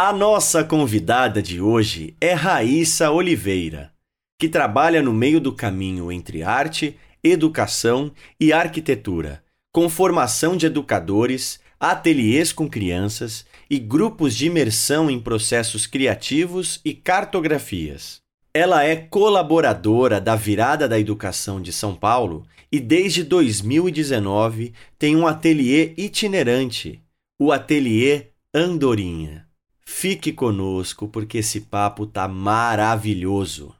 A nossa convidada de hoje é Raíssa Oliveira, que trabalha no meio do caminho entre arte, educação e arquitetura, com formação de educadores, ateliês com crianças e grupos de imersão em processos criativos e cartografias. Ela é colaboradora da Virada da Educação de São Paulo e desde 2019 tem um ateliê itinerante, o Ateliê Andorinha. Fique conosco porque esse papo tá maravilhoso.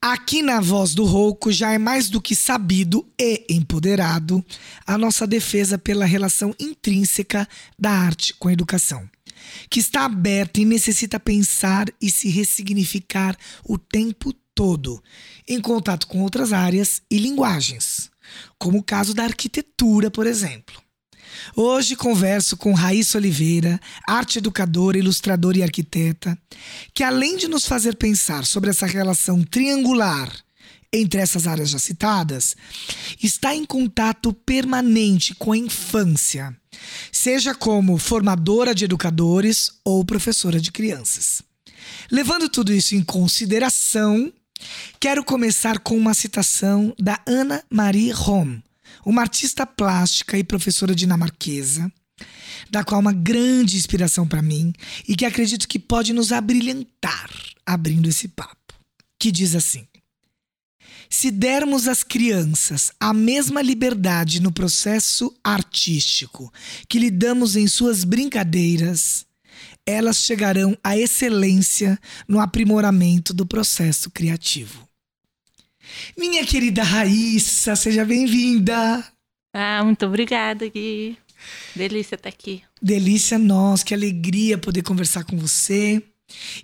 Aqui na Voz do Rouco já é mais do que sabido e empoderado a nossa defesa pela relação intrínseca da arte com a educação, que está aberta e necessita pensar e se ressignificar o tempo todo, em contato com outras áreas e linguagens, como o caso da arquitetura, por exemplo. Hoje converso com Raíssa Oliveira, arte educadora, ilustradora e arquiteta, que além de nos fazer pensar sobre essa relação triangular entre essas áreas já citadas, está em contato permanente com a infância, seja como formadora de educadores ou professora de crianças. Levando tudo isso em consideração, quero começar com uma citação da Ana Marie Rom, uma artista plástica e professora dinamarquesa, da qual uma grande inspiração para mim e que acredito que pode nos abrilhantar abrindo esse papo, que diz assim: se dermos às crianças a mesma liberdade no processo artístico que lhe damos em suas brincadeiras, elas chegarão à excelência no aprimoramento do processo criativo. Minha querida Raíssa, seja bem-vinda. Ah, muito obrigada, Gui. Delícia estar aqui. Delícia nós, que alegria poder conversar com você.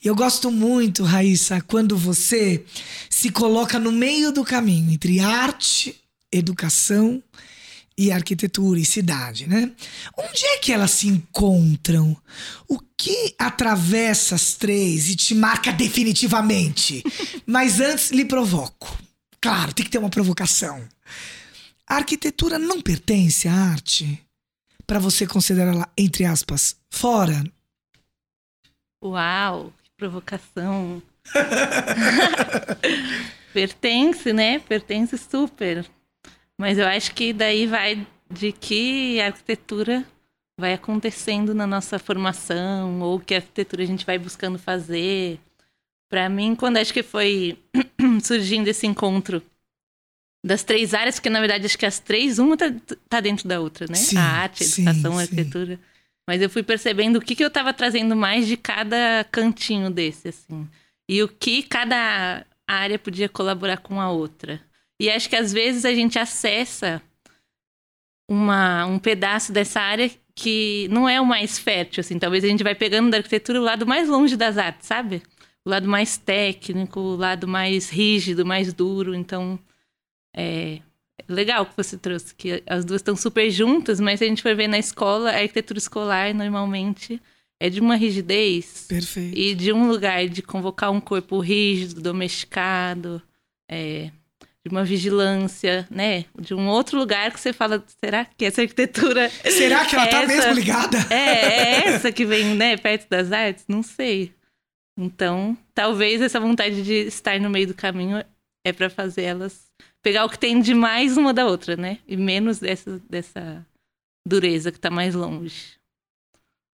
Eu gosto muito, Raíssa, quando você se coloca no meio do caminho entre arte, educação e arquitetura e cidade, né? Onde é que elas se encontram? O que atravessa as três e te marca definitivamente? Mas antes lhe provoco. Claro, tem que ter uma provocação. A arquitetura não pertence à arte? Para você considerá-la, entre aspas, fora? Uau, que provocação. pertence, né? Pertence super. Mas eu acho que daí vai de que a arquitetura vai acontecendo na nossa formação, ou que a arquitetura a gente vai buscando fazer. Para mim, quando acho que foi surgindo esse encontro das três áreas, porque na verdade acho que as três, uma tá, tá dentro da outra, né? Sim, a arte, a educação, sim, a arquitetura. Mas eu fui percebendo o que, que eu estava trazendo mais de cada cantinho desse, assim. E o que cada área podia colaborar com a outra. E acho que às vezes a gente acessa uma, um pedaço dessa área que não é o mais fértil, assim. Talvez a gente vai pegando da arquitetura o lado mais longe das artes, sabe? O lado mais técnico, o lado mais rígido, mais duro. Então, é legal que você trouxe, que as duas estão super juntas, mas se a gente for ver na escola, a arquitetura escolar normalmente é de uma rigidez Perfeito. e de um lugar de convocar um corpo rígido, domesticado, é, de uma vigilância, né? De um outro lugar que você fala, será que essa arquitetura... Será que ela é tá essa? mesmo ligada? É, é essa que vem, né, perto das artes? Não sei. Então, talvez essa vontade de estar no meio do caminho é para fazer elas pegar o que tem de mais uma da outra, né? E menos dessa, dessa dureza que tá mais longe.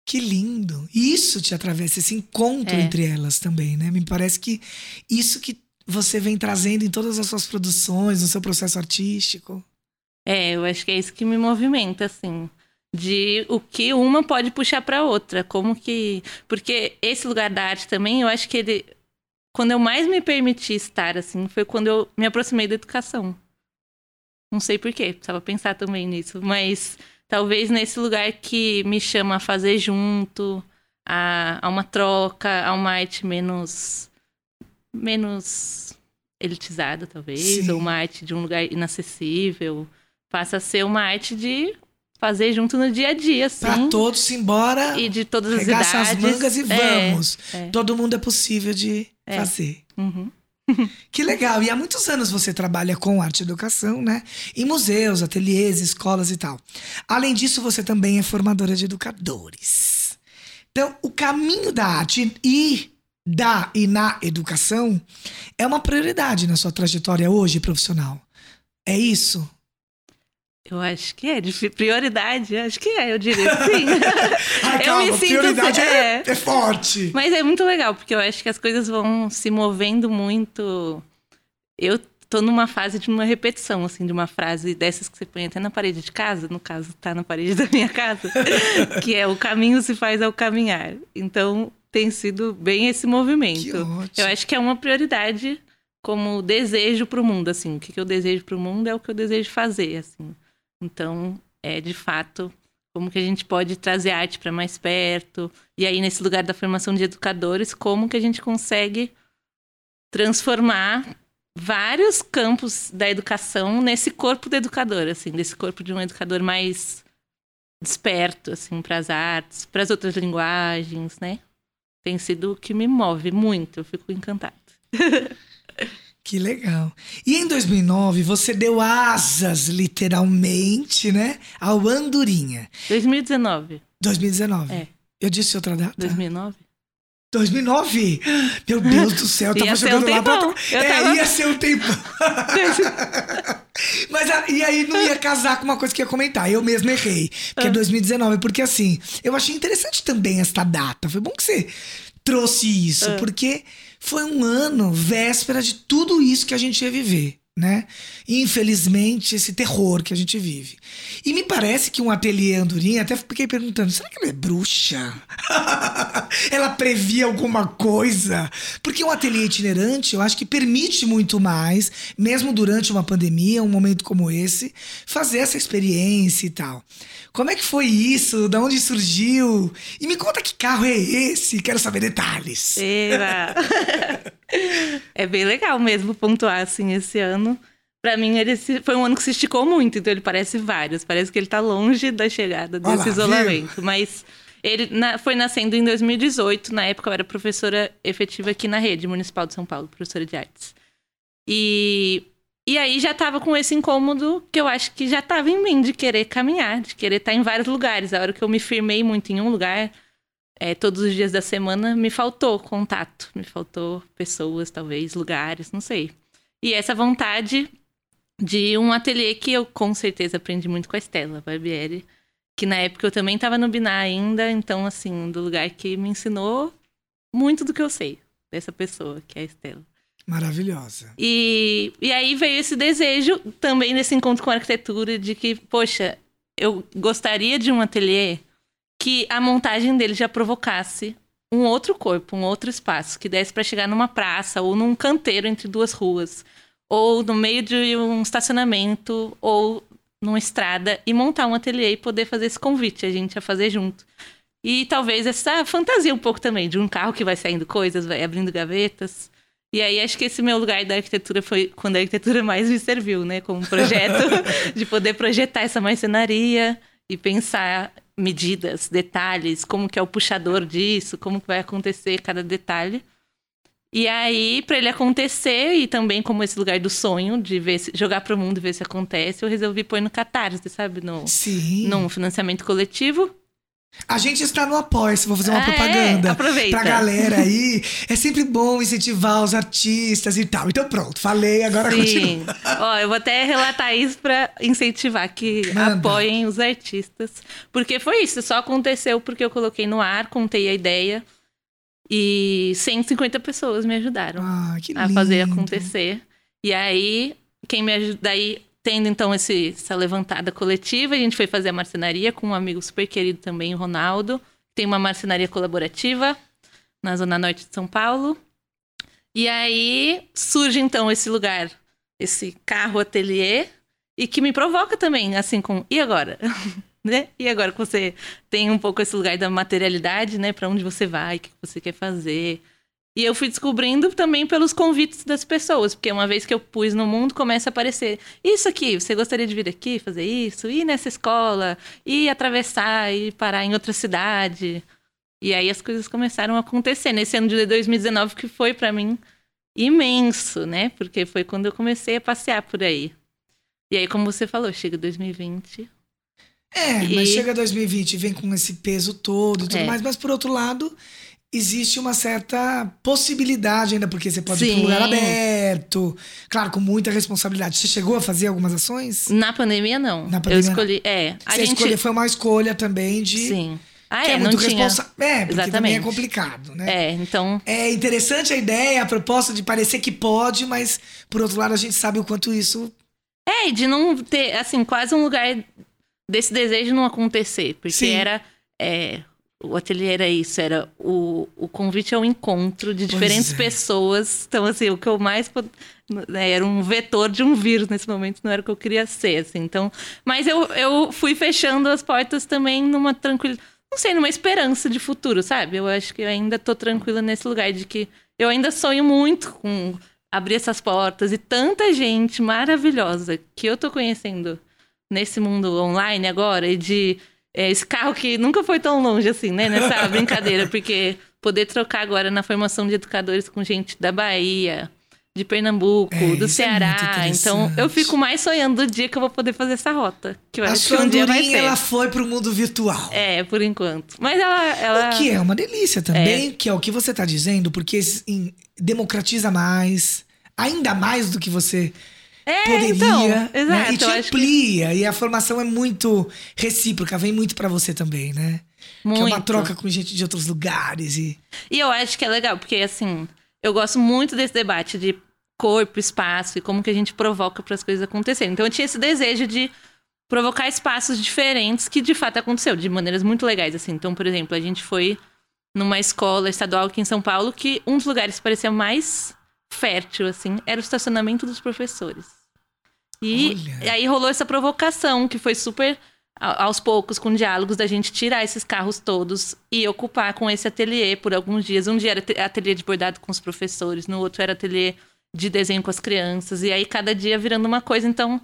Que lindo. Isso te atravessa, esse encontro É. entre elas também, né? Me parece que isso que você vem trazendo em todas as suas produções, no seu processo artístico. É, eu acho que é isso que me movimenta, assim. De o que uma pode puxar pra outra. Como que. Porque esse lugar da arte também, eu acho que ele. Quando eu mais me permiti estar, assim, foi quando eu me aproximei da educação. Não sei porquê, precisava pensar também nisso. Mas talvez nesse lugar que me chama a fazer junto, a, a uma troca, a uma arte menos menos elitizada, talvez, Sim. ou uma arte de um lugar inacessível, passa a ser uma arte de fazer junto no dia a dia, assim. Pra todos embora, E de todas as idades. as mangas e É, vamos. é. Todo mundo é possível de É. fazer. uhum. Que legal. E há muitos anos você trabalha com arte e educação, né? Em museus, ateliês, escolas e tal. Além disso, você também é formadora de educadores. Então, o caminho da arte e da e na educação é uma prioridade na sua trajetória hoje profissional. É isso? Eu acho que é, de prioridade, acho que é, eu diria sim. Ai, Eu calma, me sinto- prioridade é, é. é forte. Mas é muito legal, porque eu acho que as coisas vão se movendo muito. Eu tô numa fase de uma repetição, assim, de uma frase dessas que você põe até na parede de casa, no caso, tá na parede da minha casa, que é o caminho se faz ao caminhar. Então, tem sido bem esse movimento. Eu acho que é uma prioridade como desejo pro mundo, assim. O que eu desejo pro mundo é o que eu desejo fazer, assim. Então, é de fato como que a gente pode trazer arte para mais perto. E aí, nesse lugar da formação de educadores, como que a gente consegue transformar vários campos da educação nesse corpo do educador, assim, desse corpo de um educador mais desperto, assim, para as artes, para as outras linguagens, né? Tem sido o que me move muito, eu fico encantada. Que legal. E em 2009, você deu asas, literalmente, né? Ao Andorinha. 2019, 2019. É. Eu disse outra data? 2009? 2009? Meu Deus do céu, eu tava Ia jogando um lá pra. Eu É, tava- ia ser um tempo. Mas a- e aí não ia casar com uma coisa que ia comentar. Eu mesmo errei. Porque Ah. é 2019. Porque assim, eu achei interessante também esta data. Foi bom que você trouxe isso. Ah. Porque foi um ano véspera de tudo isso que a gente ia viver. Né? Infelizmente, esse terror que a gente vive. E me parece que um ateliê Andorinha, até fiquei perguntando, será que ela é bruxa? ela previa alguma coisa? Porque um ateliê itinerante, eu acho que permite muito mais, mesmo durante uma pandemia, um momento como esse, fazer essa experiência e tal. Como é que foi isso? Da onde surgiu? E me conta que carro é esse? Quero saber detalhes. Eba! é bem legal mesmo pontuar assim esse ano. Pra mim, ele se- foi um ano que se esticou muito, então ele parece vários. Parece que ele tá longe da chegada desse lá, isolamento. Mas ele na- foi nascendo em 2018. Na época, eu era professora efetiva aqui na rede municipal de São Paulo, professora de artes. E, e aí já tava com esse incômodo que eu acho que já tava em mim de querer caminhar, de querer estar em vários lugares. A hora que eu me firmei muito em um lugar, é, todos os dias da semana, me faltou contato, me faltou pessoas, talvez, lugares, não sei. E essa vontade de um ateliê que eu com certeza aprendi muito com a Estela Barbieri, que na época eu também estava no Binar ainda, então, assim, do lugar que me ensinou muito do que eu sei dessa pessoa, que é a Estela. Maravilhosa. E, e aí veio esse desejo também nesse encontro com a arquitetura de que, poxa, eu gostaria de um ateliê que a montagem dele já provocasse um outro corpo, um outro espaço, que desse para chegar numa praça ou num canteiro entre duas ruas, ou no meio de um estacionamento, ou numa estrada, e montar um ateliê e poder fazer esse convite, a gente a fazer junto. E talvez essa fantasia um pouco também, de um carro que vai saindo coisas, vai abrindo gavetas. E aí acho que esse meu lugar da arquitetura foi quando a arquitetura mais me serviu, né? Como projeto, de poder projetar essa marcenaria e pensar medidas, detalhes, como que é o puxador disso, como que vai acontecer cada detalhe. E aí, para ele acontecer, e também como esse lugar do sonho, de ver se, jogar pro mundo e ver se acontece, eu resolvi pôr no Catarse, sabe? No, Sim. num financiamento coletivo. A gente está no Apoia-se, vou fazer uma Ah, é? propaganda. Aproveita. Pra galera aí. É sempre bom incentivar os artistas e tal. Então pronto, falei, agora Sim. continua. Ó, eu vou até relatar isso pra incentivar que Manda. apoiem os artistas. Porque foi isso, só aconteceu porque eu coloquei no ar, contei a ideia. E 150 pessoas me ajudaram Ah, a fazer acontecer. E aí, quem me ajuda aí, tendo então esse, essa levantada coletiva, a gente foi fazer a marcenaria com um amigo super querido também, o Ronaldo. Tem uma marcenaria colaborativa na Zona Norte de São Paulo. E aí surge então esse lugar, esse carro ateliê, e que me provoca também, assim, com. E agora? né? E agora que você tem um pouco esse lugar da materialidade, né? Para onde você vai, o que você quer fazer. E eu fui descobrindo também pelos convites das pessoas, porque uma vez que eu pus no mundo, começa a aparecer isso aqui, você gostaria de vir aqui fazer isso, ir nessa escola, ir atravessar, ir parar em outra cidade. E aí as coisas começaram a acontecer nesse ano de 2019 que foi para mim imenso, né? Porque foi quando eu comecei a passear por aí. E aí, como você falou, chega 2020. É, E- mas chega 2020 e vem com esse peso todo e tudo É. mais, mas por outro lado, existe uma certa possibilidade ainda, porque você pode ir para Sim. um lugar aberto, claro, com muita responsabilidade. Você chegou a fazer algumas ações? Na pandemia, não. Na pandemia, eu escolhi. É. A Você gente. escolheu, foi uma escolha também de. Sim. Ah, que é, é, não muito responsável. É, porque também é Exatamente. complicado, né? É, então. É interessante a ideia, a proposta de parecer que pode, mas por outro lado a gente sabe o quanto isso. É, e de não ter, assim, quase um lugar desse desejo não acontecer. Porque Sim. era. é, o ateliê era isso, era o, o convite ao encontro de diferentes é. pessoas. Então, assim, o que eu mais. pod- né, era um vetor de um vírus nesse momento, não era o que eu queria ser, assim. Então. Mas eu, eu fui fechando as portas também numa tranquilidade. Não sei, numa esperança de futuro, sabe? Eu acho que eu ainda tô tranquila nesse lugar de que eu ainda sonho muito com abrir essas portas e tanta gente maravilhosa que eu tô conhecendo nesse mundo online agora e de é, esse carro que nunca foi tão longe assim, né? Nessa brincadeira, porque poder trocar agora na formação de educadores com gente da Bahia, de Pernambuco, É, do é Ceará. então eu fico mais sonhando do dia que eu vou poder fazer essa rota. Que eu a acho que sua um dia vai ser. ela foi pro mundo virtual. É, por enquanto. Mas ela. ela... O que é uma delícia também, que é o que você tá dizendo, porque democratiza mais, ainda mais do que você É, poderia, então, né? exato. E te acho que amplia, e a formação é muito recíproca, vem muito pra você também, né? Que é uma muito. troca com gente de outros lugares e E eu acho que é legal, porque assim, eu gosto muito desse debate de corpo, espaço e como que a gente provoca para as coisas acontecerem. Então eu tinha esse desejo de provocar espaços diferentes que de fato aconteceu, de maneiras muito legais assim. Então, por exemplo, a gente foi numa escola estadual aqui em São Paulo que um dos lugares que parecia mais fértil assim, era o estacionamento dos professores. E Olha. aí rolou essa provocação que foi super aos poucos, com diálogos, da gente tirar esses carros todos e ocupar com esse ateliê por alguns dias. Um dia era te- ateliê de bordado com os professores, no outro era ateliê de desenho com as crianças. E aí cada dia virando uma coisa. Então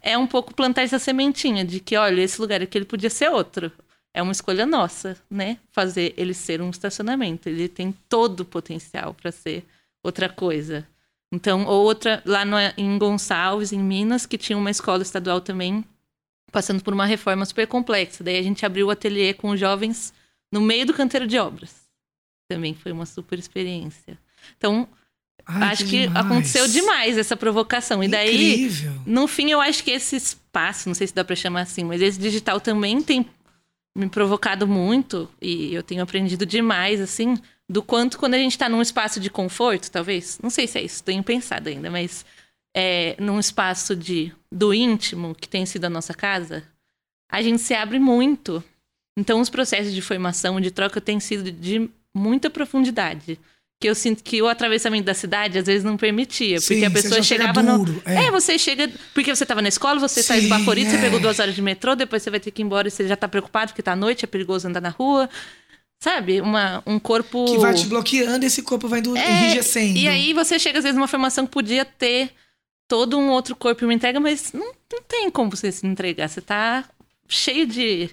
é um pouco plantar essa sementinha de que, olha, esse lugar aqui ele podia ser outro. É uma escolha nossa, né? Fazer ele ser um estacionamento. Ele tem todo o potencial para ser outra coisa. Então, outra, lá no, em Gonçalves, em Minas, que tinha uma escola estadual também, passando por uma reforma super complexa. Daí a gente abriu o ateliê com os jovens no meio do canteiro de obras. Também foi uma super experiência. Então, Ai, acho que, demais. aconteceu demais essa provocação. E daí, Incrível. no fim, eu acho que esse espaço, não sei se dá pra chamar assim, mas esse digital também tem me provocado muito e eu tenho aprendido demais, assim, do quanto quando a gente tá num espaço de conforto, talvez, não sei se é isso, tenho pensado ainda, mas é, num espaço de do íntimo, que tem sido a nossa casa, a gente se abre muito. Então, os processos de formação, de troca, têm sido de muita profundidade. Que eu sinto que o atravessamento da cidade às vezes não permitia. Porque Sim, a você pessoa chegava no. duro, é. É, você chega. Porque você estava na escola, você tá Sim, esbaforido, você é. pegou duas horas de metrô, depois você vai ter que ir embora e você já tá preocupado porque tá à noite, é perigoso andar na rua. Sabe? Uma, um corpo. Que vai te bloqueando e esse corpo vai indo É, enrijecendo. E aí você chega, às vezes, numa formação que podia ter todo um outro corpo e uma entrega, mas não, não tem como você se entregar. Você tá cheio de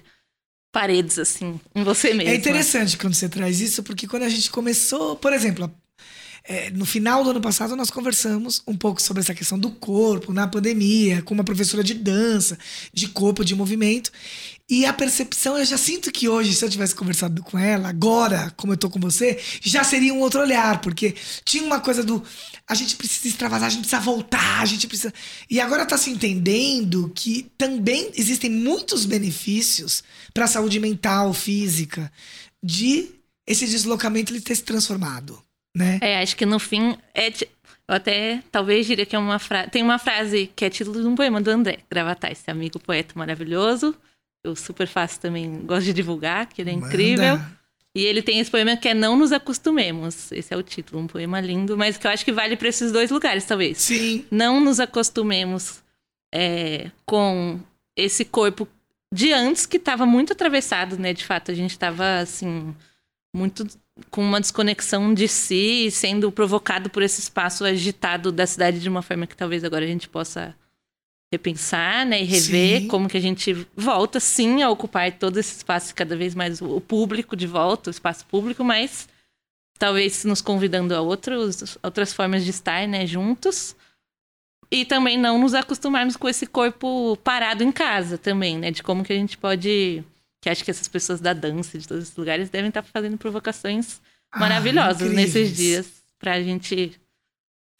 paredes, assim, em você mesmo. É interessante quando você traz isso, porque quando a gente começou, por exemplo, é, no final do ano passado nós conversamos um pouco sobre essa questão do corpo na pandemia, com uma professora de dança, de corpo, de movimento. E a percepção, eu já sinto que hoje, se eu tivesse conversado com ela, agora, como eu tô com você, já seria um outro olhar, porque tinha uma coisa do a gente precisa extravasar, a gente precisa voltar, a gente precisa. E agora tá se entendendo que também existem muitos benefícios para a saúde mental, física, de esse deslocamento ele ter se transformado, né? É, acho que no fim é. Eu até talvez diria que é uma frase. Tem uma frase que é título de um poema do André Gravatar, esse amigo poeta maravilhoso. Eu super faço também, gosto de divulgar, que ele é Manda. incrível. E ele tem esse poema que é Não Nos Acostumemos. Esse é o título, um poema lindo, mas que eu acho que vale para esses dois lugares, talvez. Sim, Não nos acostumemos é, com esse corpo de antes que estava muito atravessado, né? De fato, a gente estava assim muito com uma desconexão de si, sendo provocado por esse espaço agitado da cidade de uma forma que talvez agora a gente possa repensar, né, e rever sim. como que a gente volta sim a ocupar todo esse espaço cada vez mais o público de volta, o espaço público, mas talvez nos convidando a outros, outras formas de estar, né, juntos. E também não nos acostumarmos com esse corpo parado em casa também, né, de como que a gente pode que acho que essas pessoas da dança de todos esses lugares devem estar fazendo provocações ah, maravilhosas nesses dias pra gente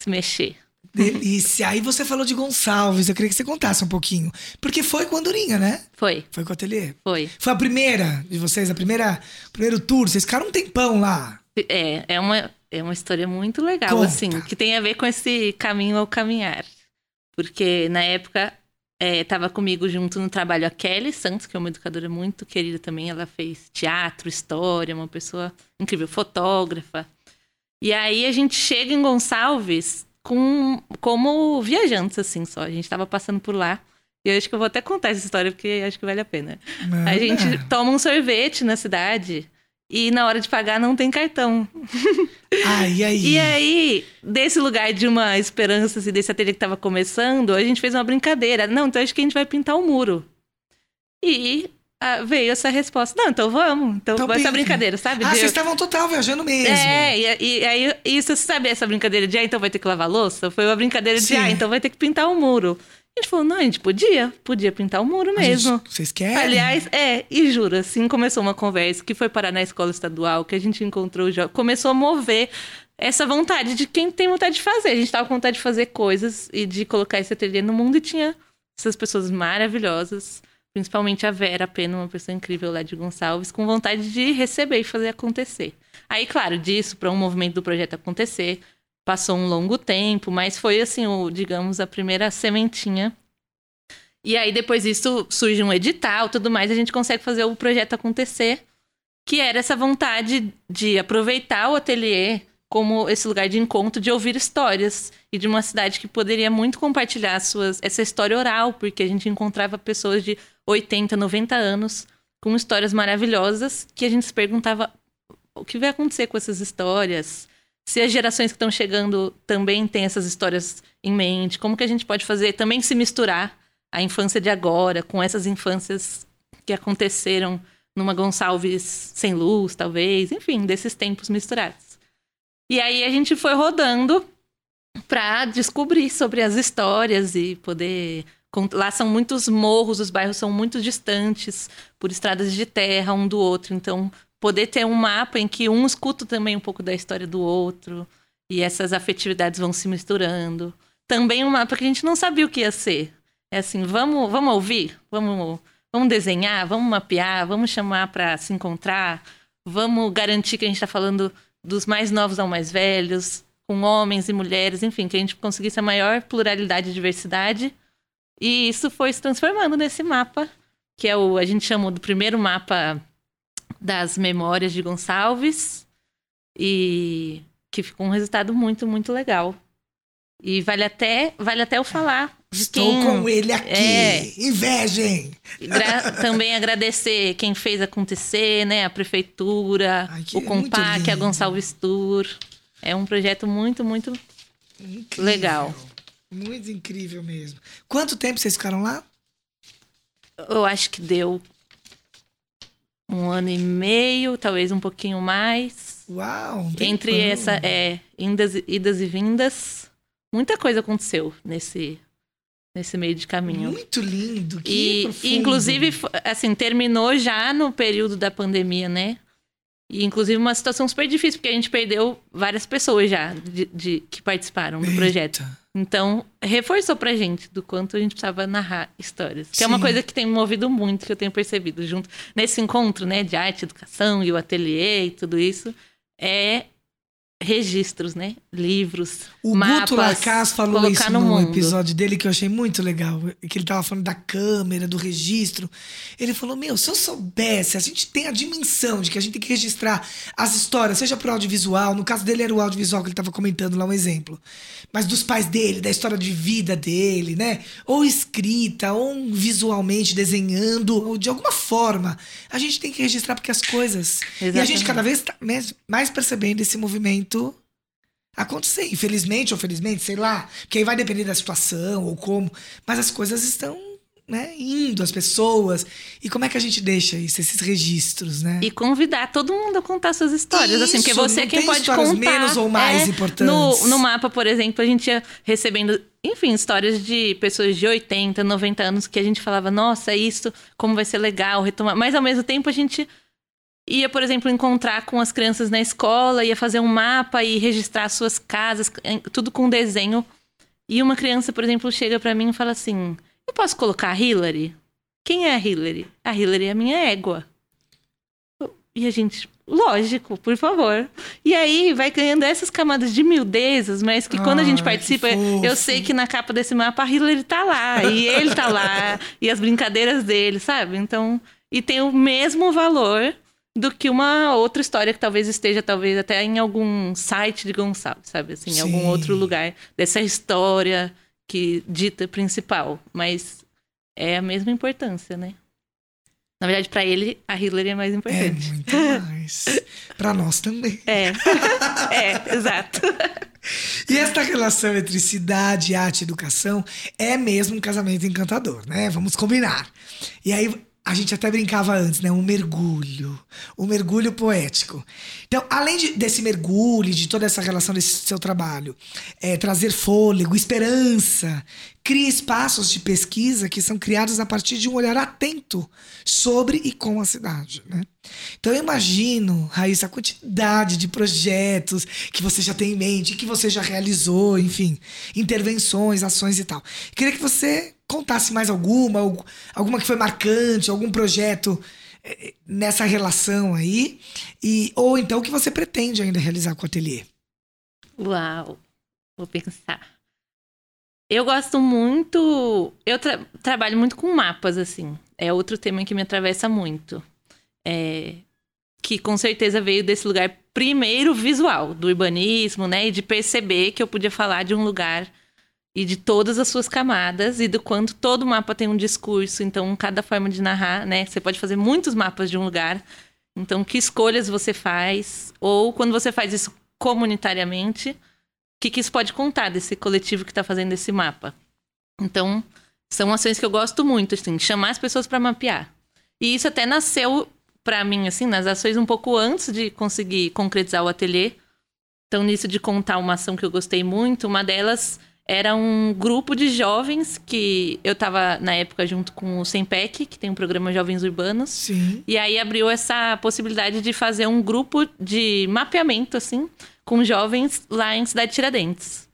se mexer. Delícia. Aí você falou de Gonçalves, eu queria que você contasse um pouquinho. Porque foi com a Andorinha, né? Foi. Foi com o ateliê? Foi. Foi a primeira de vocês, a primeira, primeiro tour. Vocês ficaram um tempão lá. É, é uma, é uma história muito legal, Conta. assim, que tem a ver com esse caminho ao caminhar. Porque na época estava é, comigo junto no trabalho a Kelly Santos, que é uma educadora muito querida também. Ela fez teatro, história, uma pessoa incrível, fotógrafa. E aí a gente chega em Gonçalves com, como viajantes, assim, só. A gente estava passando por lá. E eu acho que eu vou até contar essa história, porque acho que vale a pena. A gente toma um sorvete na cidade e na hora de pagar não tem cartão. Ah, e aí? e aí, desse lugar de uma esperança, assim, desse ateliê que estava começando, a gente fez uma brincadeira. Não, então acho que a gente vai pintar o um muro. E ah, veio essa resposta. Não, então vamos. Então, então essa brincadeira, sabe? Ah, de... vocês estavam total viajando mesmo. É, e, e aí, isso, sabe essa brincadeira de, ah, então vai ter que lavar louça? Foi uma brincadeira de, Sim. ah, então vai ter que pintar o um muro. A gente falou, não, a gente podia, podia pintar o muro mesmo. Gente, vocês querem? Aliás, é, e juro, assim começou uma conversa que foi parar na escola estadual, que a gente encontrou, já começou a mover essa vontade de quem tem vontade de fazer. A gente tava com vontade de fazer coisas e de colocar esse ateliê no mundo e tinha essas pessoas maravilhosas, principalmente a Vera Pena, uma pessoa incrível lá de Gonçalves, com vontade de receber e fazer acontecer. Aí, claro, disso para um movimento do projeto acontecer, passou um longo tempo, mas foi assim, o, digamos, a primeira sementinha. E aí depois disso surge um edital, tudo mais, a gente consegue fazer o projeto acontecer, que era essa vontade de aproveitar o ateliê como esse lugar de encontro, de ouvir histórias e de uma cidade que poderia muito compartilhar suas essa história oral, porque a gente encontrava pessoas de 80, 90 anos com histórias maravilhosas que a gente se perguntava o que vai acontecer com essas histórias, se as gerações que estão chegando também têm essas histórias em mente, como que a gente pode fazer também se misturar a infância de agora com essas infâncias que aconteceram numa Gonçalves sem luz, talvez, enfim, desses tempos misturados. E aí a gente foi rodando para descobrir sobre as histórias e poder lá são muitos morros, os bairros são muito distantes por estradas de terra um do outro, então poder ter um mapa em que um escuta também um pouco da história do outro e essas afetividades vão se misturando. Também um mapa que a gente não sabia o que ia ser. É assim, vamos, vamos ouvir, vamos, vamos desenhar, vamos mapear, vamos chamar para se encontrar, vamos garantir que a gente está falando dos mais novos ao mais velhos, com homens e mulheres, enfim, que a gente conseguisse a maior pluralidade e diversidade. E isso foi se transformando nesse mapa, que é o a gente chamou do primeiro mapa das memórias de Gonçalves e que ficou um resultado muito, muito legal. E vale até, vale até eu falar. Estou quem, com ele aqui. É, Invejem! também agradecer quem fez acontecer, né? A prefeitura, Ai, o Compac, a Gonçalves Tour. É um projeto muito, muito incrível. legal. Muito incrível mesmo. Quanto tempo vocês ficaram lá? Eu acho que deu um ano e meio, talvez um pouquinho mais. Uau! Entre essa é indas, idas e vindas, muita coisa aconteceu nesse nesse meio de caminho. Muito lindo, que e, e inclusive assim terminou já no período da pandemia, né? E inclusive uma situação super difícil porque a gente perdeu várias pessoas já de, de que participaram do Eita. projeto. Então, reforçou pra gente do quanto a gente precisava narrar histórias. Que Sim. é uma coisa que tem me movido muito, que eu tenho percebido junto nesse encontro, né, de arte, educação e o ateliê e tudo isso, é registros, né? Livros, O mapas, Guto Lacaz falou isso no episódio dele que eu achei muito legal. Que ele tava falando da câmera, do registro. Ele falou: Meu, se eu soubesse, a gente tem a dimensão de que a gente tem que registrar as histórias, seja pro audiovisual. No caso dele era o audiovisual que ele tava comentando lá, um exemplo. Mas dos pais dele, da história de vida dele, né? Ou escrita, ou visualmente, desenhando, ou de alguma forma. A gente tem que registrar porque as coisas. E a gente Exatamente. cada vez tá mais percebendo esse movimento acontecer. Infelizmente ou felizmente, sei lá. Porque aí vai depender da situação ou como. Mas as coisas estão, né, indo, as pessoas. E como é que a gente deixa isso, esses registros, né? E convidar todo mundo a contar suas histórias, assim, porque Isso, você não quem pode contar. menos ou mais É, importantes. No, no mapa, por exemplo, a gente ia recebendo, enfim, histórias de pessoas de 80, 90 anos que a gente falava, nossa, isso, como vai ser legal retomar. Mas ao mesmo tempo a gente ia, por exemplo, encontrar com as crianças na escola, ia fazer um mapa e registrar suas casas, em- tudo com desenho. E uma criança, por exemplo, chega pra mim e fala assim: Eu posso colocar a Hillary? Quem é a Hillary? A Hillary é a minha égua. E a gente, lógico, por favor. E aí vai ganhando essas camadas de miudezas, mas que quando a gente participa, eu sei que na capa desse mapa a Hillary tá lá, e ele tá lá, e as brincadeiras dele, sabe? Então, e tem o mesmo valor do que uma outra história que talvez esteja, talvez até em algum site de Gonçalves, sabe? Assim, em algum Sim. outro lugar dessa história que dita principal. Mas é a mesma importância, né? Na verdade, pra ele, a Hillary é mais É importante. muito mais. pra nós também. É, é, exato. E esta relação entre cidade, arte e educação é mesmo um casamento encantador, né? Vamos combinar. E aí a gente até brincava antes, né? Um mergulho. Um mergulho poético. Então, além de- desse mergulho, de toda essa relação desse seu trabalho, é, trazer fôlego, esperança, cria espaços de pesquisa que são criados a partir de um olhar atento sobre e com a cidade, né? Então eu imagino, Raíssa, a quantidade de projetos que você já tem em mente, que você já realizou, enfim, intervenções, ações e tal. Queria que você contasse mais alguma, algu- alguma que foi marcante, algum projeto eh, nessa relação aí, e ou então o que você pretende ainda realizar com o ateliê. Uau, vou pensar. Eu gosto muito. Eu tra- trabalho muito com mapas, assim. É outro tema que me atravessa muito. É, que com certeza veio desse lugar primeiro visual, do urbanismo, né? E de perceber que eu podia falar de um lugar e de todas as suas camadas e do quanto todo mapa tem um discurso. Então, cada forma de narrar, né? Você pode fazer muitos mapas de um lugar. Então, que escolhas você faz? Ou quando você faz isso comunitariamente, que, que isso pode contar desse coletivo que está fazendo esse mapa? Então, são ações que eu gosto muito, assim, chamar as pessoas para mapear. E isso até nasceu para mim, assim, nas ações um pouco antes de conseguir concretizar o ateliê. Então, nisso de contar uma ação que eu gostei muito, uma delas era um grupo de jovens que eu estava na época junto com o Sempec, que tem um programa Jovens Urbanos. Sim. E aí abriu essa possibilidade de fazer um grupo de mapeamento, assim, com jovens lá em Cidade Tiradentes.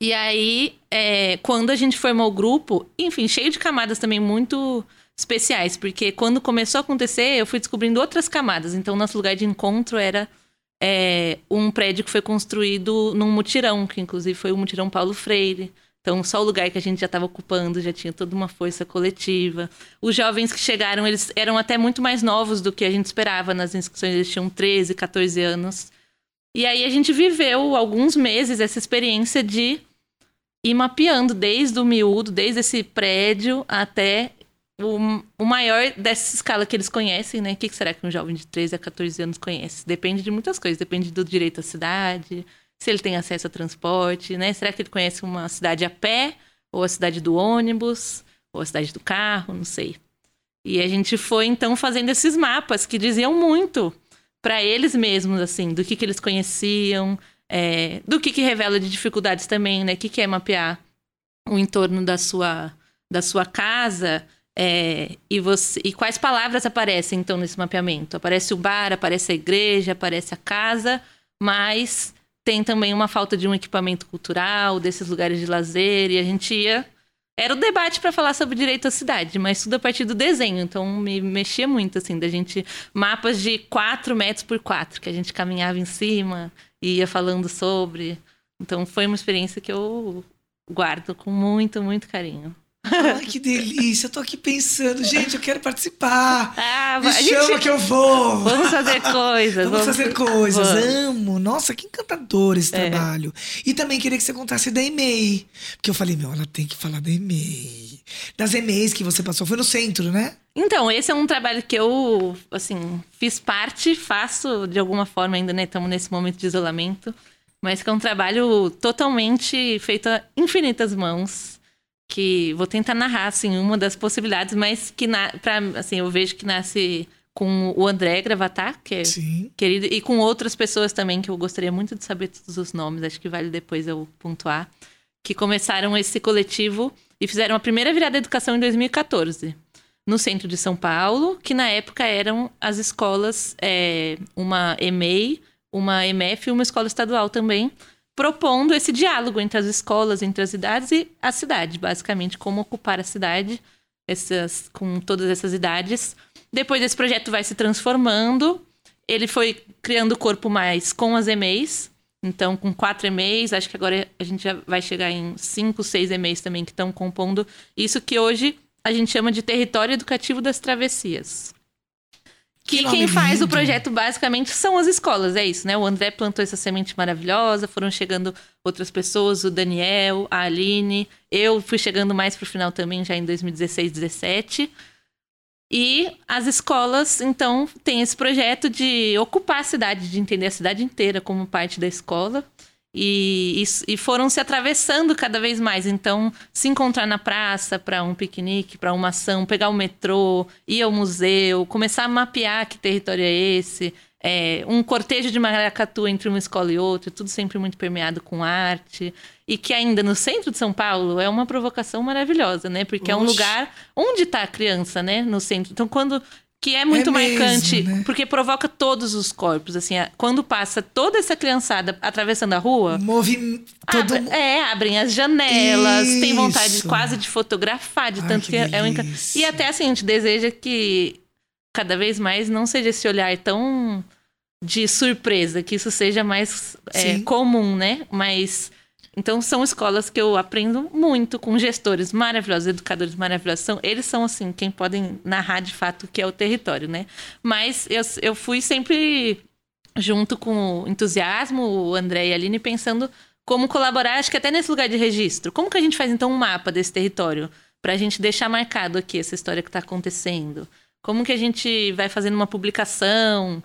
E aí, é, quando a gente formou o grupo, enfim, cheio de camadas também muito especiais, porque quando começou a acontecer, eu fui descobrindo outras camadas. Então, nosso lugar de encontro era é, um prédio que foi construído num mutirão, que inclusive foi o mutirão Paulo Freire. Então, só o lugar que a gente já estava ocupando já tinha toda uma força coletiva. Os jovens que chegaram, eles eram até muito mais novos do que a gente esperava nas inscrições. Eles tinham 13, 14 anos. E aí a gente viveu alguns meses essa experiência de ir mapeando desde o miúdo, desde esse prédio até o, o maior dessa escala que eles conhecem, né? O que será que um jovem de 13 a 14 anos conhece? Depende de muitas coisas. Depende do direito à cidade, se ele tem acesso a transporte, né? Será que ele conhece uma cidade a pé, ou a cidade do ônibus, ou a cidade do carro, não sei. E a gente foi então fazendo esses mapas que diziam muito para eles mesmos, assim, do que, que eles conheciam, é, do que, que revela de dificuldades também, né? O que, que é mapear o entorno da sua, da sua casa é, e, você, e quais palavras aparecem então nesse mapeamento? Aparece o bar, aparece a igreja, aparece a casa, mas tem também uma falta de um equipamento cultural, desses lugares de lazer, e a gente ia. Era o debate para falar sobre direito à cidade, mas tudo a partir do desenho, então me mexia muito, assim, da gente. Mapas de 4 metros por 4, que a gente caminhava em cima e ia falando sobre. Então foi uma experiência que eu guardo com muito, muito carinho. Ai, que delícia. Eu tô aqui pensando, gente, eu quero participar. Ah, Me a gente- chama que eu vou. Vamos fazer coisas. Vamos fazer coisas. Vamos. Amo. Nossa, que encantador esse É. trabalho. E também queria que você contasse da EMEI. Porque eu falei, meu, ela tem que falar da EMEI. Das EMEIs que você passou. Foi no centro, né? Então, esse é um trabalho que eu, assim, fiz parte, faço de alguma forma ainda, né? Estamos nesse momento de isolamento. Mas que é um trabalho totalmente feito a infinitas mãos. Que vou tentar narrar, assim, uma das possibilidades, mas que, na, pra, assim, eu vejo que nasce com o André Gravatar, que é Sim. querido, e com outras pessoas também, que eu gostaria muito de saber todos os nomes, acho que vale depois eu pontuar, que começaram esse coletivo e fizeram a primeira virada educação em 2014, no centro de São Paulo, que na época eram as escolas, é, uma EMEI, uma EMF e uma escola estadual também, propondo esse diálogo entre as escolas, entre as idades e a cidade, basicamente, como ocupar a cidade essas, com todas essas idades. Depois esse projeto vai se transformando. Ele foi criando corpo mais com as EMEIs. Então, com quatro EMEIs, acho que agora a gente já vai chegar em cinco, seis EMEIs também que estão compondo isso que hoje a gente chama de território educativo das travessias. Que, Que quem faz o lindo. projeto basicamente são as escolas, é isso, né? O André plantou essa semente maravilhosa, foram chegando outras pessoas, o Daniel, a Aline, eu fui chegando mais pro final também, já em 2016, 17. E as escolas, então, têm esse projeto de ocupar a cidade, de entender a cidade inteira como parte da escola. E, e, e foram se atravessando cada vez mais. Então, se encontrar na praça para um piquenique, para uma ação, pegar o metrô, ir ao museu, começar a mapear que território é esse. É, um cortejo de maracatu entre uma escola e outra, tudo sempre muito permeado com arte. E que ainda no centro de São Paulo é uma provocação maravilhosa, né? Porque é um lugar onde está a criança, né? No centro. Então, quando. Que é muito É mesmo, marcante, né? porque provoca todos os corpos. Assim, a- quando passa toda essa criançada atravessando a rua, Movi... Todo... Abre- é, abrem as janelas, tem vontade Isso. quase de fotografar, de Ai, tanto que que, é um. E até assim, a gente deseja que cada vez mais não seja esse olhar tão de surpresa, que isso seja mais é, comum, né? Mas. Então, são escolas que eu aprendo muito com gestores maravilhosos, educadores maravilhosos. São, eles são, assim, quem podem narrar de fato o que é o território, né? Mas eu, eu fui sempre junto com o entusiasmo, o André e a Aline, pensando como colaborar, acho que até nesse lugar de registro. Como que a gente faz, então, um mapa desse território? Para a gente deixar marcado aqui essa história que está acontecendo. Como que a gente vai fazendo uma publicação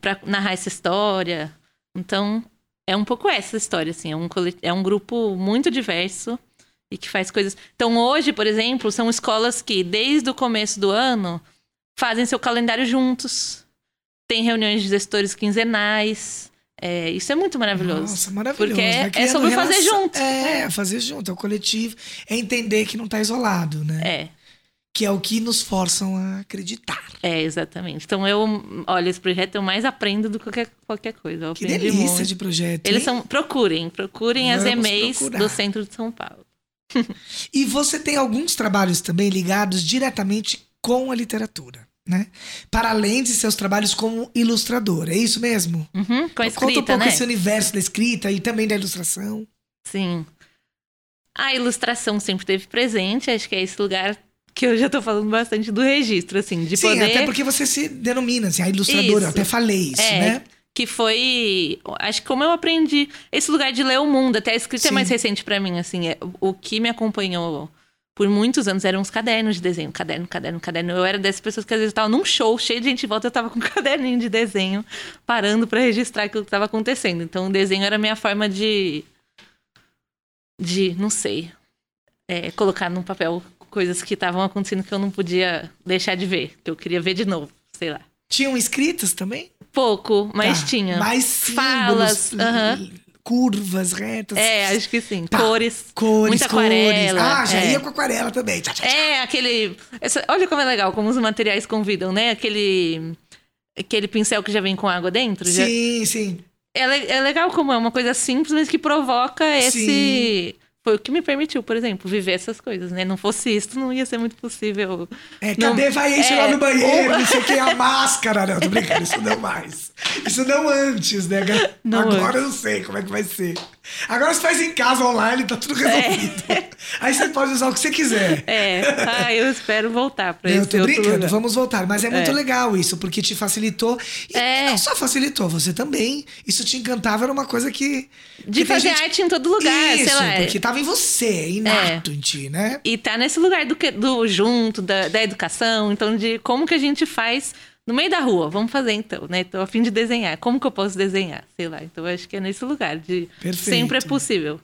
para narrar essa história? Então, é um pouco essa história, assim. É um, é um grupo muito diverso e que faz coisas. Então, hoje, por exemplo, são escolas que, desde o começo do ano, fazem seu calendário juntos. Tem reuniões de gestores quinzenais. É, isso é muito maravilhoso. Nossa, maravilhoso. Porque é- Vai é criando sobre fazer junto. É, fazer junto. É o coletivo. É entender que não tá isolado, né? É, Que é o que nos forçam a acreditar. é, exatamente. Então, eu, olha, esse projeto eu mais aprendo do que qualquer, qualquer coisa. Que delícia muito. de projeto. Eles hein? são. Procurem, procurem as Vamos e-mails procurar. do centro de São Paulo. E você tem alguns trabalhos também ligados diretamente com a literatura, né? Para além de seus trabalhos como ilustrador, é isso mesmo? Uhum, com a Conta um escrita, pouco né? esse universo da escrita e também da ilustração. Sim. A ilustração sempre teve presente, acho que é esse lugar que eu já tô falando bastante do registro, assim, de Sim, poder. até porque você se denomina assim, a ilustradora, eu Isso. até falei isso, É, né? Que foi. Acho que como eu aprendi. Esse lugar de ler o mundo, até a escrita Sim. é mais recente pra mim, assim. é- o que me acompanhou por muitos anos eram os cadernos de desenho. Caderno, caderno, caderno. Eu era dessas pessoas que às vezes eu tava num show cheio de gente em volta, eu tava com um caderninho de desenho, parando pra registrar aquilo que tava acontecendo. Então o desenho era a minha forma de. de, não sei. é, colocar num papel coisas que estavam acontecendo que eu não podia deixar de ver, que eu queria ver de novo, sei lá. Tinham escritas também? Pouco, mas Tá. tinha. Mais símbolos, Falas, aham. curvas, retas. É, acho que sim. Tá. Cores. Cores, muita cores. aquarela, Ah, já é. ia com aquarela também. Tchá, tchá, tchá. É, aquele. essa- olha como é legal, como os materiais convidam, né? Aquele. Aquele pincel que já vem com água dentro. já- Sim, sim. é, é legal como é uma coisa simples, mas que provoca esse. Foi o que me permitiu, por exemplo, viver essas coisas, né? Não fosse isso, não ia ser muito possível. É, não, cadê vai enche é, lá no banheiro, ou... não sei o que, a máscara, não, tô brincando, isso não mais. Isso não antes, né? Não Agora antes. eu não sei como é que vai ser. Agora você faz em casa, online, tá tudo resolvido. É. Aí você pode usar o que você quiser. É, ah, eu espero voltar pra isso. Eu tô brincando, vamos voltar. Mas é muito é. legal isso, porque te facilitou. E é. não só facilitou, você também. Isso te encantava, era uma coisa que. De que fazer gente... arte em todo lugar, isso, sei lá. Porque tava em você, inato é. em ti, né? E tá nesse lugar do, do junto, da, da educação, então de como que a gente faz no meio da rua, vamos fazer então, né? Tô a fim de desenhar. Como que eu posso desenhar? Sei lá. Então acho que é nesse lugar de Perfeito. sempre é possível.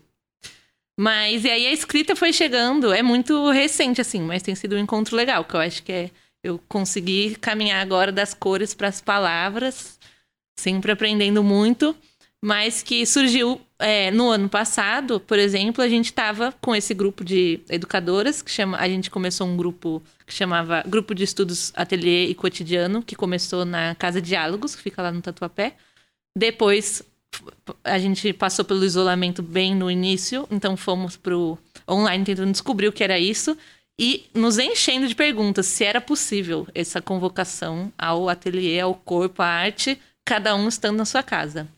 Mas e aí a escrita foi chegando, é muito recente assim, mas tem sido um encontro legal, que eu acho que é eu consegui caminhar agora das cores para as palavras, sempre aprendendo muito, mas que surgiu é, no ano passado, por exemplo, a gente estava com esse grupo de educadoras que chama, a gente começou um grupo que chamava Grupo de Estudos Ateliê e Cotidiano, que começou na Casa Diálogos, que fica lá no Tatuapé. Depois a gente passou pelo isolamento bem no início, então fomos pro online tentando descobrir o que era isso e nos enchendo de perguntas se era possível essa convocação ao ateliê, ao corpo, à arte, cada um estando na sua casa.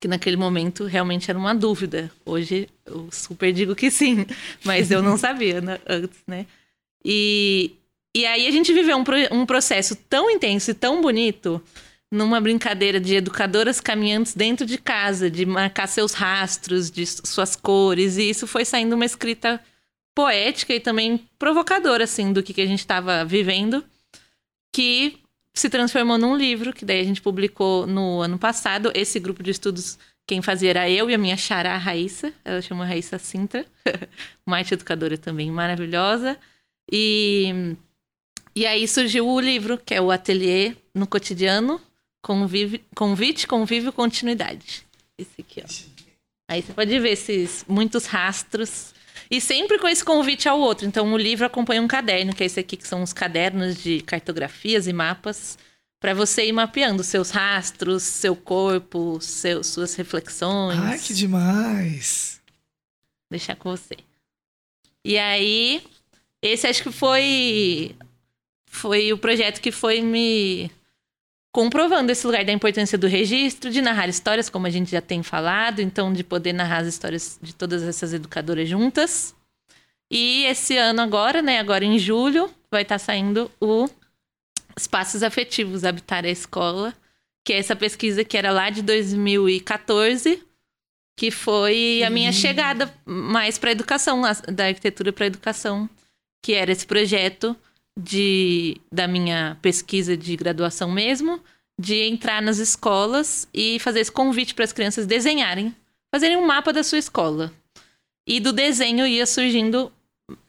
Que naquele momento realmente era uma dúvida. Hoje eu super digo que sim, mas eu não sabia né, antes, né? E, e aí a gente viveu um, um processo tão intenso e tão bonito numa brincadeira de educadoras caminhantes dentro de casa, de marcar seus rastros, de suas cores, e isso foi saindo uma escrita poética e também provocadora, assim, do que, que a gente estava vivendo, que se transformou num livro, que daí a gente publicou no ano passado. Esse grupo de estudos, quem fazia era eu e a minha xará, Raíssa, ela chama Raíssa Sintra, uma arte educadora também maravilhosa. E, e aí surgiu o livro, que é o Ateliê no Cotidiano, convive, Convite, Convívio, Continuidade. Esse aqui, ó. Aí você pode ver esses muitos rastros. E sempre com esse convite ao outro. Então, o livro acompanha um caderno, que é esse aqui, que são os cadernos de cartografias e mapas, para você ir mapeando seus rastros, seu corpo, seu, suas reflexões. Ai, que demais! Deixar com você. E aí, esse acho que foi foi o projeto que foi me comprovando esse lugar da importância do registro, de narrar histórias, como a gente já tem falado, então de poder narrar as histórias de todas essas educadoras juntas. E esse ano agora, né, agora em julho, vai estar tá saindo o Espaços Afetivos Habitar a Escola, que é essa pesquisa que era lá de 2014, que foi a minha chegada mais para a educação, da arquitetura para a educação que era esse projeto de, da minha pesquisa de graduação mesmo, de entrar nas escolas e fazer esse convite para as crianças desenharem, fazerem um mapa da sua escola. E do desenho ia surgindo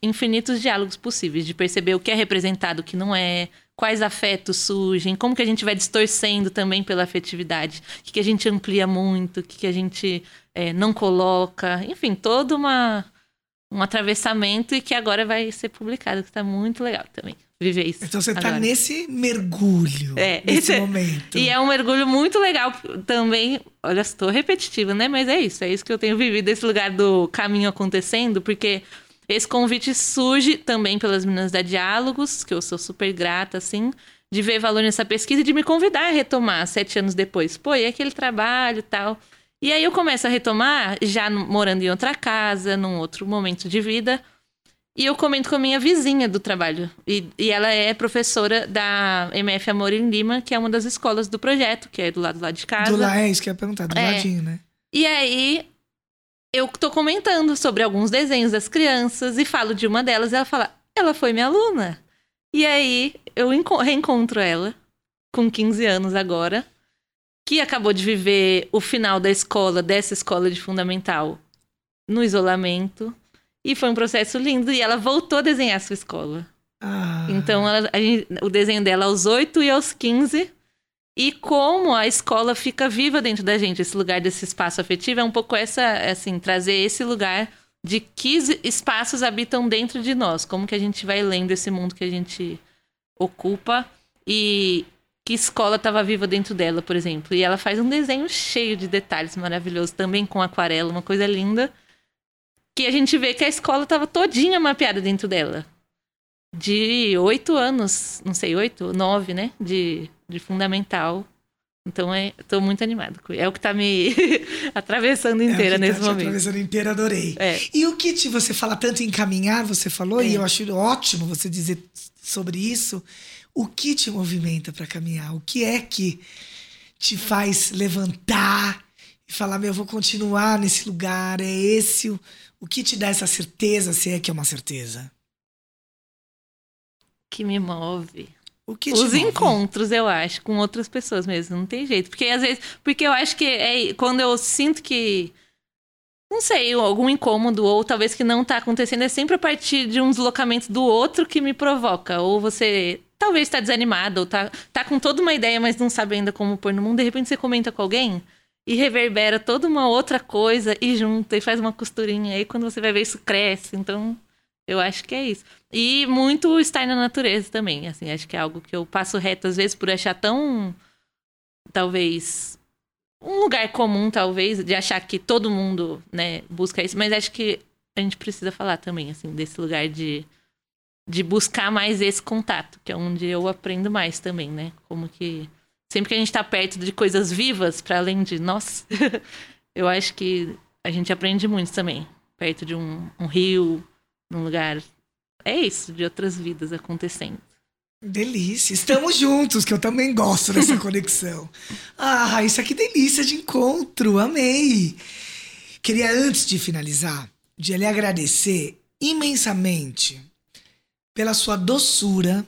infinitos diálogos possíveis, de perceber o que é representado, o que não é, quais afetos surgem, como que a gente vai distorcendo também pela afetividade, o que, que a gente amplia muito, o que, que a gente é, não coloca, enfim, toda uma um atravessamento e que agora vai ser publicado, que está muito legal também. Viver isso. Então você está nesse mergulho, é, nesse é, momento. E é um mergulho muito legal também. Olha, estou repetitiva, né? Mas é isso, é isso que eu tenho vivido, esse lugar do caminho acontecendo, porque esse convite surge também pelas meninas da Diálogos, que eu sou super grata, assim, de ver valor nessa pesquisa e de me convidar a retomar sete anos depois. Pô, e aquele trabalho e tal. E aí eu começo a retomar, já morando em outra casa, num outro momento de vida. E eu comento com a minha vizinha do trabalho. E, e ela é professora da MF Amor em Lima, que é uma das escolas do projeto, que é do lado lá de casa. Do lado, é isso que eu ia perguntar, do é. ladinho, né? E aí eu tô comentando sobre alguns desenhos das crianças e falo de uma delas e ela fala: ela foi minha aluna. E aí eu reencontro ela, com 15 anos agora, que acabou de viver o final da escola, dessa escola de fundamental, no isolamento. E foi um processo lindo. E ela voltou a desenhar a sua escola. Ah. Então, ela, gente, o desenho dela aos 8 e aos 15. E como a escola fica viva dentro da gente, esse lugar desse espaço afetivo, é um pouco essa, assim, trazer esse lugar de que espaços habitam dentro de nós. Como que a gente vai lendo esse mundo que a gente ocupa. E, que escola estava viva dentro dela, por exemplo. E ela faz um desenho cheio de detalhes maravilhoso, também com aquarela, uma coisa linda. que a gente vê que a escola estava todinha mapeada dentro dela. De oito anos, não sei, oito, nove, né? De, de fundamental. Então, é, tô muito animado. É o que tá me atravessando inteira é nesse tá momento. atravessando inteira, adorei. É. E o que você fala tanto em caminhar, você falou, é. e eu acho ótimo você dizer sobre isso. O que te movimenta para caminhar? O que é que te faz levantar e falar, meu, eu vou continuar nesse lugar, é esse o, o que te dá essa certeza, se é que é uma certeza? Que me move. O que Os move? encontros, eu acho, com outras pessoas mesmo, não tem jeito. Porque às vezes, porque eu acho que é quando eu sinto que não sei, algum incômodo, ou talvez que não tá acontecendo, é sempre a partir de um deslocamento do outro que me provoca. Ou você talvez está desanimado, ou tá, tá com toda uma ideia, mas não sabe ainda como pôr no mundo. De repente você comenta com alguém e reverbera toda uma outra coisa e junta e faz uma costurinha. Aí quando você vai ver isso cresce. Então, eu acho que é isso. E muito estar na natureza também. Assim, acho que é algo que eu passo reto às vezes por achar tão. Talvez. Um lugar comum, talvez, de achar que todo mundo, né, busca isso. Mas acho que a gente precisa falar também, assim, desse lugar de, de buscar mais esse contato, que é onde eu aprendo mais também, né? Como que sempre que a gente está perto de coisas vivas, para além de nós, eu acho que a gente aprende muito também. Perto de um, um rio, num lugar. É isso, de outras vidas acontecendo. Delícia. Estamos juntos, que eu também gosto dessa conexão. Ah, isso aqui delícia de encontro. Amei. Queria, antes de finalizar, de lhe agradecer imensamente pela sua doçura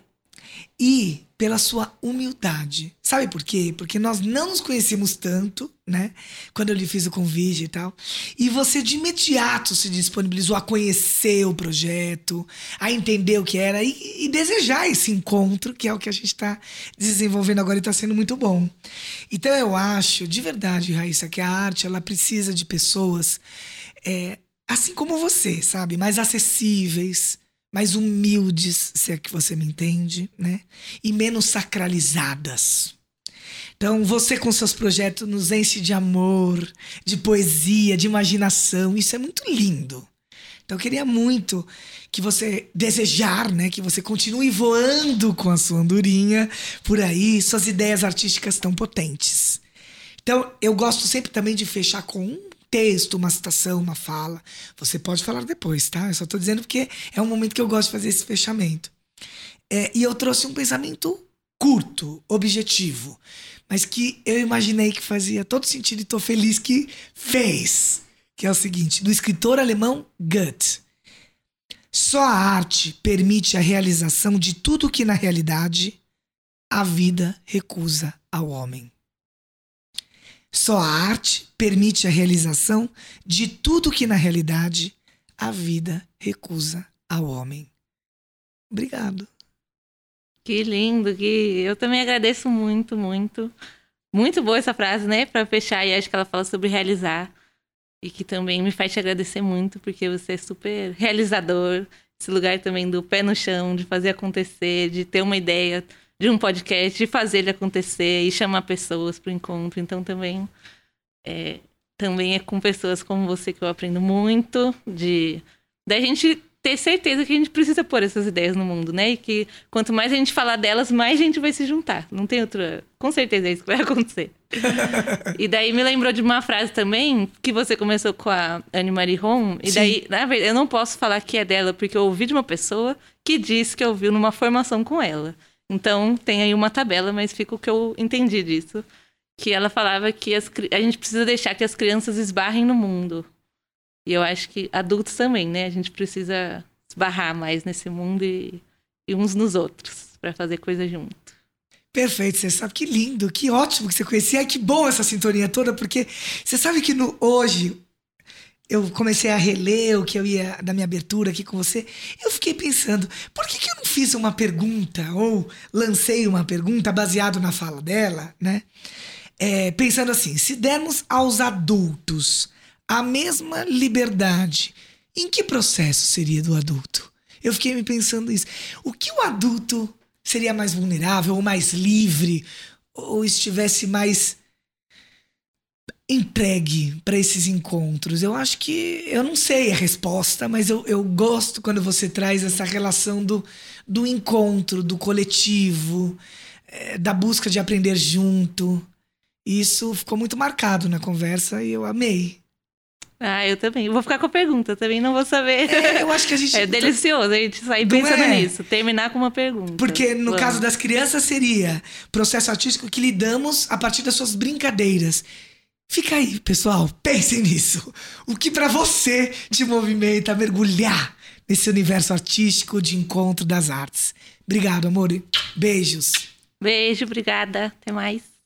e pela sua humildade. Sabe por quê? Porque nós não nos conhecemos tanto, né? Quando eu lhe fiz o convite e tal. E você de imediato se disponibilizou a conhecer o projeto, a entender o que era e, e desejar esse encontro, que é o que a gente está desenvolvendo agora e está sendo muito bom. Então eu acho, de verdade, Raíssa, que a arte ela precisa de pessoas é, assim como você, sabe? Mais acessíveis mais humildes, se é que você me entende, né? E menos sacralizadas. Então, você com seus projetos nos enche de amor, de poesia, de imaginação. Isso é muito lindo. Então, eu queria muito que você desejar, né, que você continue voando com a sua andorinha por aí, suas ideias artísticas tão potentes. Então, eu gosto sempre também de fechar com um texto, uma citação, uma fala. Você pode falar depois, tá? Eu só estou dizendo porque é um momento que eu gosto de fazer esse fechamento. É, e eu trouxe um pensamento curto, objetivo, mas que eu imaginei que fazia todo sentido e estou feliz que fez. Que é o seguinte, do escritor alemão Goethe. Só a arte permite a realização de tudo que na realidade a vida recusa ao homem. Só a arte permite a realização de tudo que na realidade a vida recusa ao homem. Obrigado. Que lindo, que eu também agradeço muito, muito. Muito boa essa frase, né, para fechar e acho que ela fala sobre realizar e que também me faz te agradecer muito porque você é super realizador. Esse lugar também do pé no chão, de fazer acontecer, de ter uma ideia de um podcast, de fazer ele acontecer e chamar pessoas para o encontro. Então também é, também é com pessoas como você que eu aprendo muito de da gente ter certeza que a gente precisa pôr essas ideias no mundo, né? E que quanto mais a gente falar delas, mais gente vai se juntar. Não tem outra. Com certeza é isso que vai acontecer. e daí me lembrou de uma frase também que você começou com a Anne Marie Ron. E Sim. daí, na verdade, eu não posso falar que é dela, porque eu ouvi de uma pessoa que disse que ouviu numa formação com ela. Então tem aí uma tabela, mas fica o que eu entendi disso. Que ela falava que as, a gente precisa deixar que as crianças esbarrem no mundo. E eu acho que adultos também, né? A gente precisa esbarrar mais nesse mundo e, e uns nos outros para fazer coisa junto. Perfeito, você sabe que lindo, que ótimo que você conhecia. Que bom essa sintonia toda, porque você sabe que no, hoje eu comecei a reler o que eu ia da minha abertura aqui com você, eu fiquei pensando, por que, que eu fiz uma pergunta ou lancei uma pergunta baseado na fala dela, né? É, pensando assim, se dermos aos adultos a mesma liberdade, em que processo seria do adulto? Eu fiquei me pensando isso. O que o adulto seria mais vulnerável ou mais livre ou estivesse mais entregue para esses encontros? Eu acho que eu não sei a resposta, mas eu, eu gosto quando você traz essa relação do, do encontro, do coletivo, é, da busca de aprender junto. Isso ficou muito marcado na conversa e eu amei. Ah, eu também. Vou ficar com a pergunta, também não vou saber. É, eu acho que a gente. É delicioso a gente sair Não pensando é? nisso. Terminar com uma pergunta. Porque no Vamos. caso das crianças seria processo artístico que lidamos a partir das suas brincadeiras. Fica aí, pessoal, pensem nisso. O que pra você te movimenta a mergulhar nesse universo artístico de encontro das artes. Obrigado, amor. Beijos. Beijo, obrigada. Até mais.